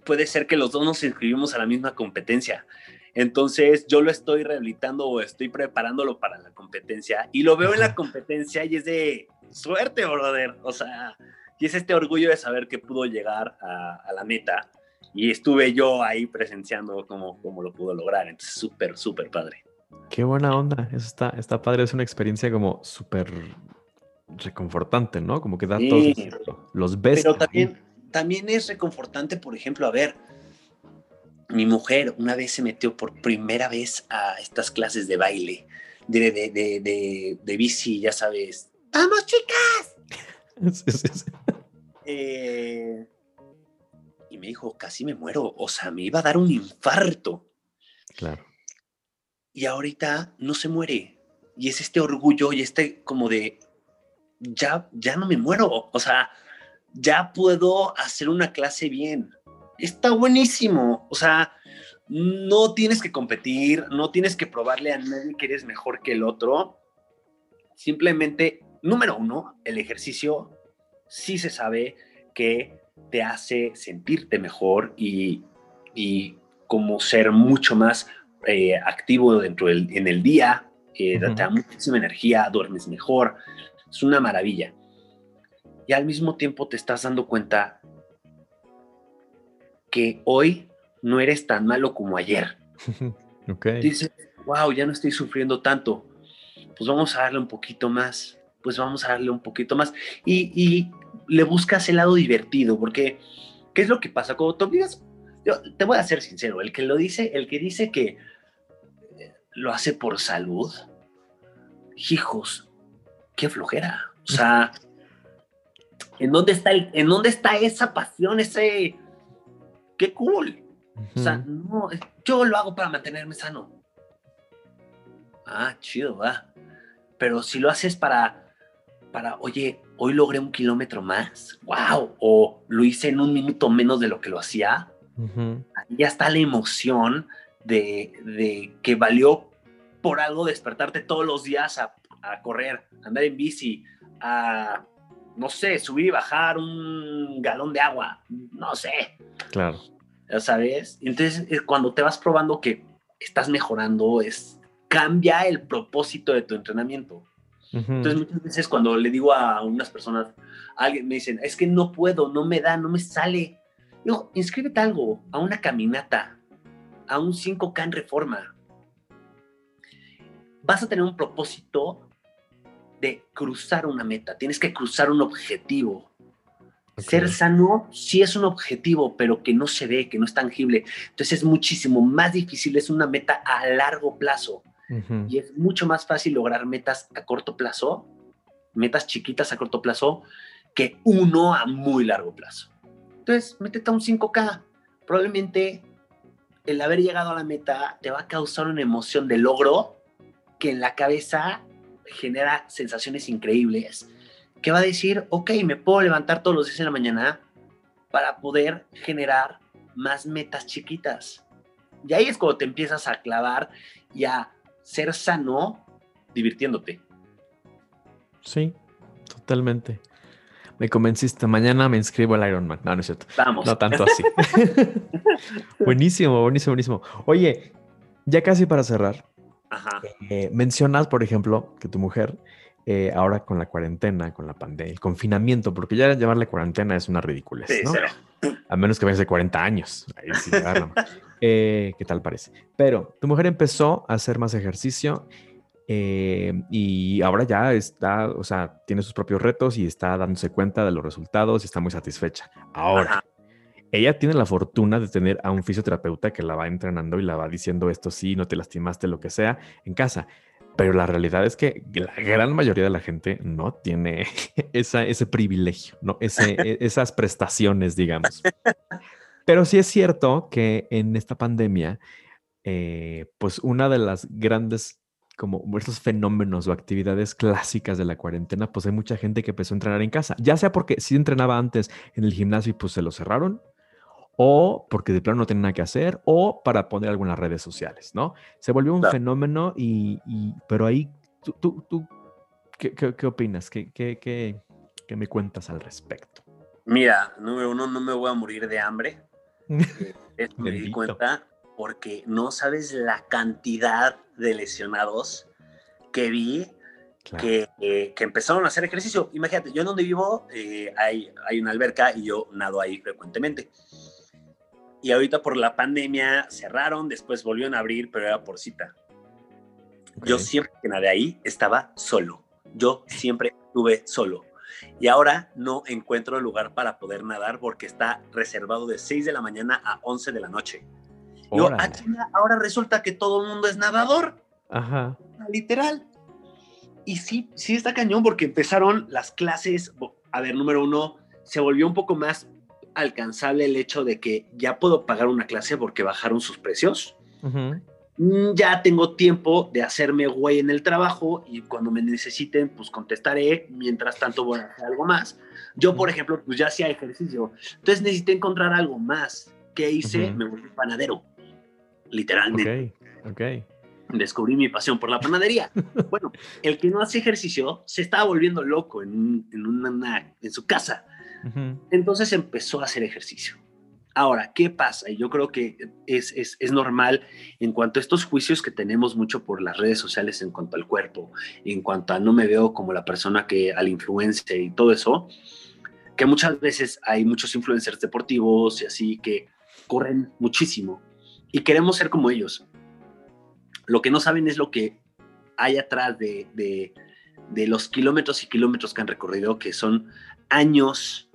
puede ser que los dos nos inscribimos a la misma competencia. Entonces yo lo estoy rehabilitando o estoy preparándolo para la competencia y lo veo en la competencia y es de suerte, brother. O sea, y es este orgullo de saber que pudo llegar a, la meta y estuve yo ahí presenciando cómo, cómo lo pudo lograr. Entonces, súper, súper padre. Qué buena onda. Eso está, está padre. Es una experiencia como súper reconfortante, ¿no? Como que da todos los ves. Pero también, también es reconfortante, por ejemplo, a ver, mi mujer una vez se metió por primera vez a estas clases de baile, de, de, de, bici, ya sabes. ¡Vamos, chicas! Eh, y me dijo, casi me muero, o sea, me iba a dar un infarto. Claro. Y ahorita no se muere. Y es este orgullo y este como de, ya, ya no me muero. O sea, ya puedo hacer una clase bien. Está buenísimo. O sea, no tienes que competir, no tienes que probarle a nadie que eres mejor que el otro. Simplemente, número uno, el ejercicio sí se sabe que te hace sentirte mejor y, como ser mucho más eh, activo dentro del, en el día, eh, te da muchísima energía, duermes mejor, es una maravilla y al mismo tiempo te estás dando cuenta que hoy no eres tan malo como ayer. okay. Dices, wow, ya no estoy sufriendo tanto. Pues vamos a darle un poquito más. Pues vamos a darle un poquito más. Y, le buscas el lado divertido, porque ¿qué es lo que pasa? Cuando tú digas, yo te voy a ser sincero, el que lo dice, el que dice que eh, lo hace por salud, hijos, qué flojera. O sea, ¿En dónde está, el, en dónde está esa pasión, ese... ¡Qué cool! O sea, no, yo lo hago para mantenerme sano. Ah, chido, va. Pero si lo haces para, para, oye, hoy logré un kilómetro más, wow, o lo hice en un minuto menos de lo que lo hacía, ahí ya está la emoción de, de, que valió por algo despertarte todos los días a, a correr, andar en bici, a, no sé, subir y bajar un galón de agua, no sé. Claro. Ya sabes. Entonces, eh, cuando te vas probando que estás mejorando, es cambia el propósito de tu entrenamiento. Entonces, muchas veces cuando le digo a unas personas, alguien me dicen, es que no puedo, no me da, no me sale. Digo, inscríbete algo, a una caminata, a un 5K en reforma. Vas a tener un propósito de cruzar una meta, tienes que cruzar un objetivo. Ser sano sí es un objetivo, pero que no se ve, que no es tangible. Entonces es muchísimo más difícil, es una meta a largo plazo. Y es mucho más fácil lograr metas a corto plazo, metas chiquitas a corto plazo, que uno a muy largo plazo. Entonces, métete a un 5K. Probablemente el haber llegado a la meta te va a causar una emoción de logro que en la cabeza genera sensaciones increíbles que va a decir, ok, me puedo levantar todos los días en la mañana para poder generar más metas chiquitas. Y ahí es cuando te empiezas a clavar y a ser sano divirtiéndote. Sí, totalmente. Me convenciste. Mañana me inscribo al Ironman. No, no es cierto. Vamos. No tanto así. buenísimo, buenísimo, buenísimo. Oye, ya casi para cerrar. Ajá. Eh, mencionas, por ejemplo, que tu mujer eh, ahora con la cuarentena, con la pandemia, el confinamiento, porque ya llamarle cuarentena es una ridiculez, ¿no? A menos que vayas de 40 años. Ahí sí, eh, ¿Qué tal parece? Pero tu mujer empezó a hacer más ejercicio eh, y ahora ya está, o sea, tiene sus propios retos y está dándose cuenta de los resultados y está muy satisfecha. Ahora, ella tiene la fortuna de tener a un fisioterapeuta que la va entrenando y la va diciendo esto sí, no te lastimaste, lo que sea, en casa. Pero la realidad es que la gran mayoría de la gente no tiene esa, ese privilegio, ¿no? Ese, e, esas prestaciones, digamos. Pero sí es cierto que en esta pandemia, eh, pues una de las grandes como estos fenómenos o actividades clásicas de la cuarentena, pues hay mucha gente que empezó a entrenar en casa, ya sea porque sí entrenaba antes en el gimnasio y pues se lo cerraron, o porque de plano no tienen nada que hacer, o para poner algunas redes sociales, ¿no? Se volvió un fenómeno y, pero ahí, ¿tú, tú, tú qué, qué, opinas? ¿Qué, qué, qué, me cuentas al respecto? Mira, número uno, no me voy a morir de hambre. Eh, me di cuenta porque no sabes la cantidad de lesionados que vi que, eh, que, empezaron a hacer ejercicio. Imagínate, yo en donde vivo eh, hay, hay una alberca y yo nado ahí frecuentemente y ahorita por la pandemia cerraron, después volvieron a abrir, pero era por cita. Yo siempre que nadé ahí estaba solo. Yo siempre estuve solo. Y ahora no encuentro lugar para poder nadar porque está reservado de 6 de la mañana a 11 de la noche. Yo, ah, ahora resulta que todo el mundo es nadador. Ajá. Literal. Y sí, sí está cañón porque empezaron las clases. A ver, número uno, se volvió un poco más alcanzable el hecho de que ya puedo pagar una clase porque bajaron sus precios. Mm, ya tengo tiempo de hacerme güey en el trabajo y cuando me necesiten, pues contestaré. Mientras tanto, voy a hacer algo más. Yo, por ejemplo, pues ya hacía ejercicio. Entonces necesité encontrar algo más. ¿Qué hice? Me volví panadero. Literalmente. Ok, ok descubrí mi pasión por la panadería. Bueno, el que no hace ejercicio se estaba volviendo loco en, en, una, en su casa. Entonces empezó a hacer ejercicio. Ahora, ¿qué pasa? Y yo creo que es, es, es, normal en cuanto a estos juicios que tenemos mucho por las redes sociales en cuanto al cuerpo, en cuanto a no me veo como la persona que al influencer y todo eso, que muchas veces hay muchos influencers deportivos y así que corren muchísimo y queremos ser como ellos. Lo que no saben es lo que hay atrás de, de, de los kilómetros y kilómetros que han recorrido, que son años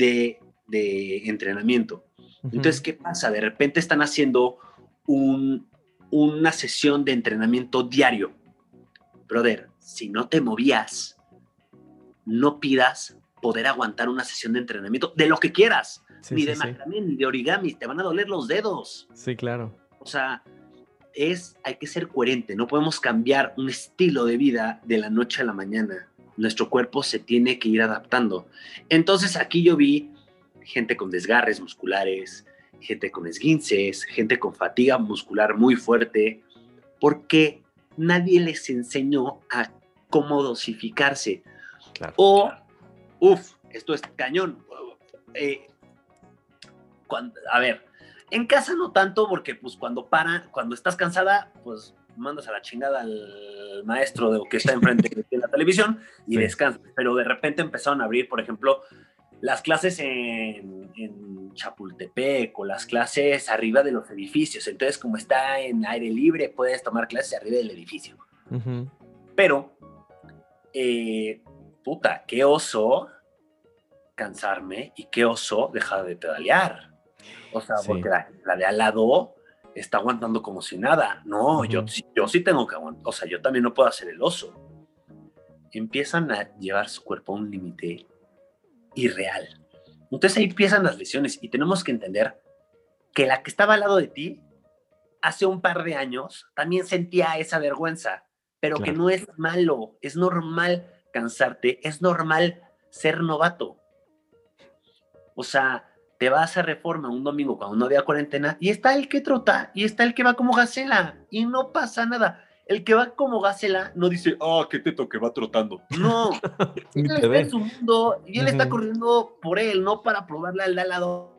de, entrenamiento. Entonces, ¿qué pasa? De repente están haciendo una sesión de entrenamiento diario. Brother, si no te movías, no pidas poder aguantar una sesión de entrenamiento de lo que quieras. ni de macramé, ni de origami, te van a doler los dedos. Sí, claro. O sea, es, hay que ser coherente, no podemos cambiar un estilo de vida de la noche a la mañana. Nuestro cuerpo se tiene que ir adaptando. Entonces aquí yo vi gente con desgarres musculares, gente con esguinces, gente con fatiga muscular muy fuerte, porque nadie les enseñó a cómo dosificarse. o, uff, esto es cañón. Eh, a ver, en casa no tanto, porque pues cuando para, cuando estás cansada, pues mandas a la chingada al maestro de, que está enfrente de la televisión y descansas. Pero de repente empezaron a abrir, por ejemplo, las clases en, Chapultepec o las clases arriba de los edificios. Entonces, como está en aire libre, puedes tomar clases arriba del edificio. Pero, eh, puta, qué oso cansarme y qué oso dejar de pedalear. O sea, porque la, de al lado está aguantando como si nada. No, yo, yo sí tengo que aguantar. O sea, yo también no puedo hacer el oso. Empiezan a llevar su cuerpo a un límite irreal. Entonces ahí empiezan las lesiones y tenemos que entender que la que estaba al lado de ti hace un par de años también sentía esa vergüenza, pero que no es malo, es normal cansarte, es normal ser novato. O sea, te vas a reforma un domingo cuando no había cuarentena y está el que trota y está el que va como gacela y no pasa nada el que va como Gacela no dice, ah, qué teto que va trotando. No, él está en su mundo y él está corriendo por él, no para probarle al de al lado.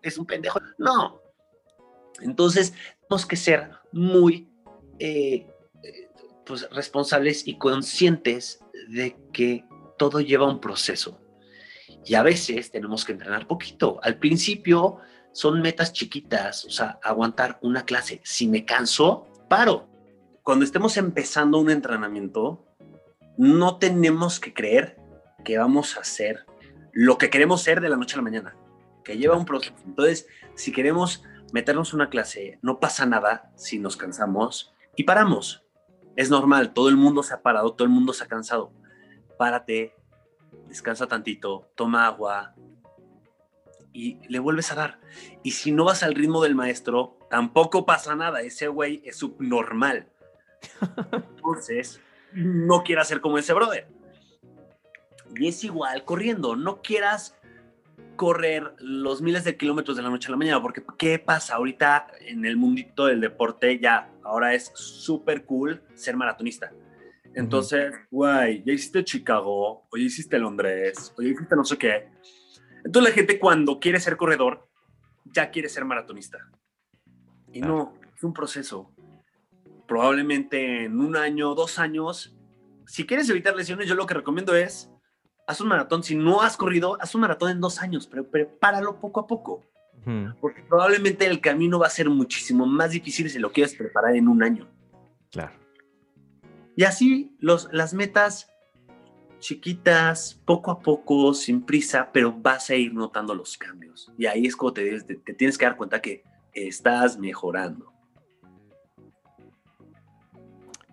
Es un pendejo. No. Entonces, tenemos que ser muy eh, pues, responsables y conscientes de que todo lleva un proceso. Y a veces tenemos que entrenar poquito. Al principio son metas chiquitas, o sea, aguantar una clase. Si me canso, paro. Cuando estemos empezando un entrenamiento, no tenemos que creer que vamos a hacer lo que queremos ser de la noche a la mañana, que lleva un proceso. Entonces, si queremos meternos una clase, no pasa nada si nos cansamos y paramos. Es normal, todo el mundo se ha parado, todo el mundo se ha cansado. Párate, descansa tantito, toma agua, y le vuelves a dar. Y si no vas al ritmo del maestro, tampoco pasa nada. Ese güey es subnormal. Entonces, no quieras ser como ese brother. Y es igual corriendo. No quieras correr los miles de kilómetros de la noche a la mañana, porque ¿qué pasa? Ahorita en el mundito del deporte ya, ahora es súper cool ser maratonista. Entonces, güey, ya hiciste Chicago, o ya hiciste Londres, o ya hiciste no sé qué entonces la gente cuando quiere ser corredor, ya quiere ser maratonista. Y no, es un proceso. Probablemente en un año, dos años, si quieres evitar lesiones, yo lo que recomiendo es, haz un maratón. Si no has corrido, haz un maratón en dos años, pero prepáralo poco a poco. Porque probablemente el camino va a ser muchísimo más difícil si lo quieres preparar en un año. Claro. Y así los, las metas chiquitas, poco a poco, sin prisa, pero vas a ir notando los cambios. Y ahí es cuando te, te, tienes que dar cuenta que estás mejorando.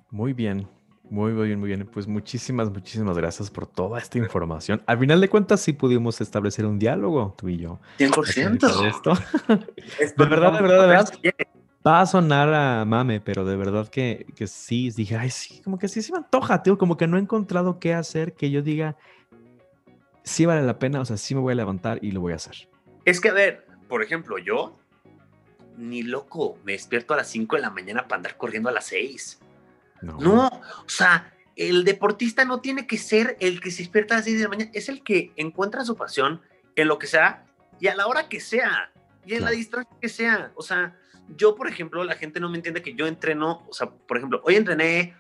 Muy bien, muy, bien, muy bien. Pues muchísimas, muchísimas gracias por toda esta información. Al final de cuentas, sí pudimos establecer un diálogo, tú y yo. 100%. De, esto. de verdad, de verdad, de verdad. Va a sonar a mame, pero de verdad que, que sí, dije, ay, sí, como que sí se me antoja, tío, como que no he encontrado qué hacer que yo diga, sí vale la pena, o sea, sí me voy a levantar y lo voy a hacer. Es que, a ver, por ejemplo, yo, ni loco, me despierto a las 5 de la mañana para andar corriendo a las 6. No. no, o sea, el deportista no tiene que ser el que se despierta a las 6 de la mañana, es el que encuentra su pasión en lo que sea y a la hora que sea y en la distancia que sea. O sea, yo, por ejemplo, la gente no me entiende que yo entreno, o sea, por ejemplo, hoy entrené,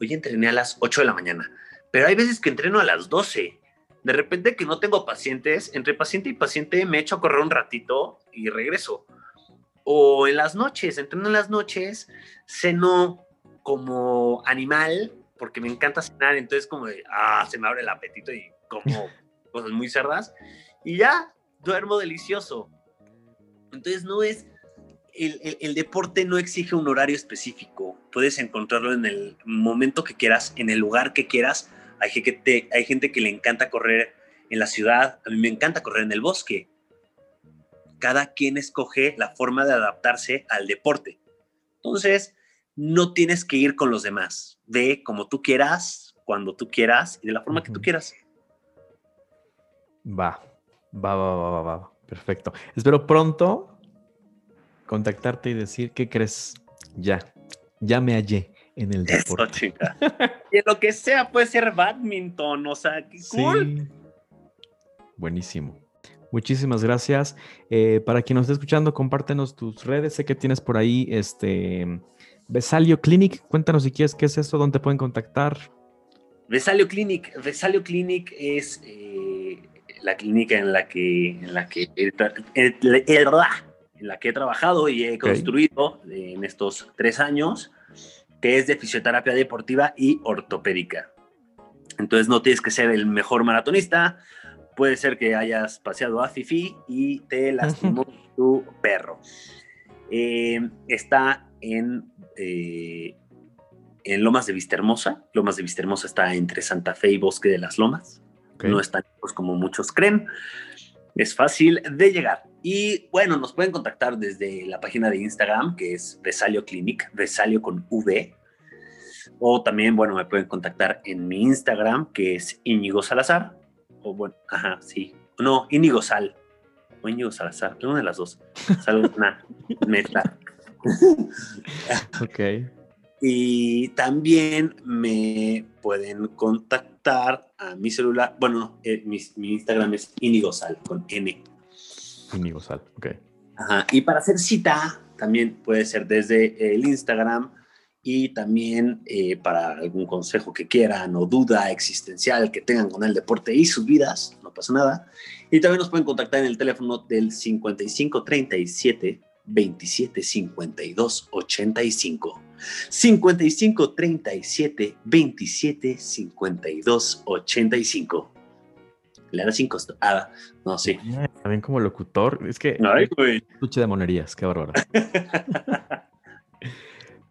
hoy entrené a las 8 de la mañana, pero hay veces que entreno a las 12. De repente que no tengo pacientes, entre paciente y paciente me echo a correr un ratito y regreso. O en las noches, entreno en las noches, ceno como animal, porque me encanta cenar, entonces como de, ah, se me abre el apetito y como cosas muy cerdas, y ya duermo delicioso. Entonces no es, el, deporte no exige un horario específico. Puedes encontrarlo en el momento que quieras, en el lugar que quieras. Hay gente, hay gente que le encanta correr en la ciudad. A mí me encanta correr en el bosque. cada quien escoge la forma de adaptarse al deporte. Entonces, no tienes que ir con los demás. Ve como tú quieras, cuando tú quieras y de la forma que tú quieras. Va, va, va, va, va, va. Perfecto. Espero pronto contactarte y decir qué crees. Ya, ya me hallé en el deporte. y en lo que sea puede ser badminton, o sea, qué cool. Buenísimo. Muchísimas gracias. Eh, para quien nos esté escuchando, compártenos tus redes. Sé que tienes por ahí este Besalio Clinic. Cuéntanos si quieres qué es esto, dónde pueden contactar. Besalio Clinic. Besalio Clinic es eh, la clínica en la que, en la que, en la que he trabajado y he construido en estos tres años, que es de fisioterapia deportiva y ortopédica. Entonces no tienes que ser el mejor maratonista, puede ser que hayas paseado a Fifi y te lastimó tu perro. Eh, está en, eh, en Lomas de Vistahermosa. Lomas de Vistahermosa está entre Santa Fe y Bosque de las Lomas. No es tan lejos como muchos creen. Es fácil de llegar. Y bueno, nos pueden contactar desde la página de Instagram, que es Vesalio Clinic, Vesalio con V. O también, bueno, me pueden contactar en mi Instagram, que es Íñigo Salazar. O bueno, ajá, sí. No, Íñigo Sal. O Íñigo Salazar, una de las dos. Sal, una meta. ok. Y también me pueden contactar a mi celular. Bueno, eh, mi, Instagram es Inigosal, con N. Inigosal, ok. Ajá. Y para hacer cita, también puede ser desde el Instagram y también eh, para algún consejo que quieran o duda existencial que tengan con el deporte y sus vidas, no pasa nada. Y también nos pueden contactar en el teléfono del 5537 27 52 85. 55 37 27 52 85. Le da sin costo. Ah, no, sí. También como locutor. Es que. Ay, güey. de monerías, qué bárbaro.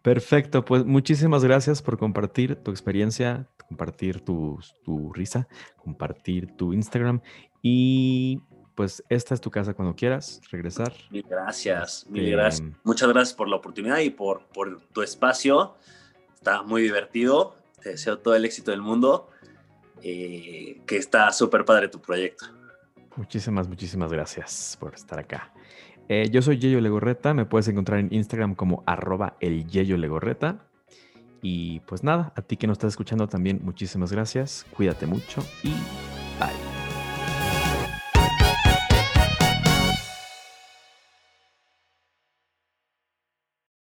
Perfecto, pues muchísimas gracias por compartir tu experiencia, compartir tu, tu risa, compartir tu Instagram y pues esta es tu casa cuando quieras regresar. Mil gracias, mil gracias. Em, Muchas gracias por la oportunidad y por, por tu espacio. Está muy divertido. Te deseo todo el éxito del mundo. Eh, que está súper padre tu proyecto. Muchísimas, muchísimas gracias por estar acá. Eh, yo soy Yeyo Legorreta, me puedes encontrar en Instagram como arroba el Yeyo Legorreta. Y pues nada, a ti que nos estás escuchando también, muchísimas gracias, cuídate mucho y.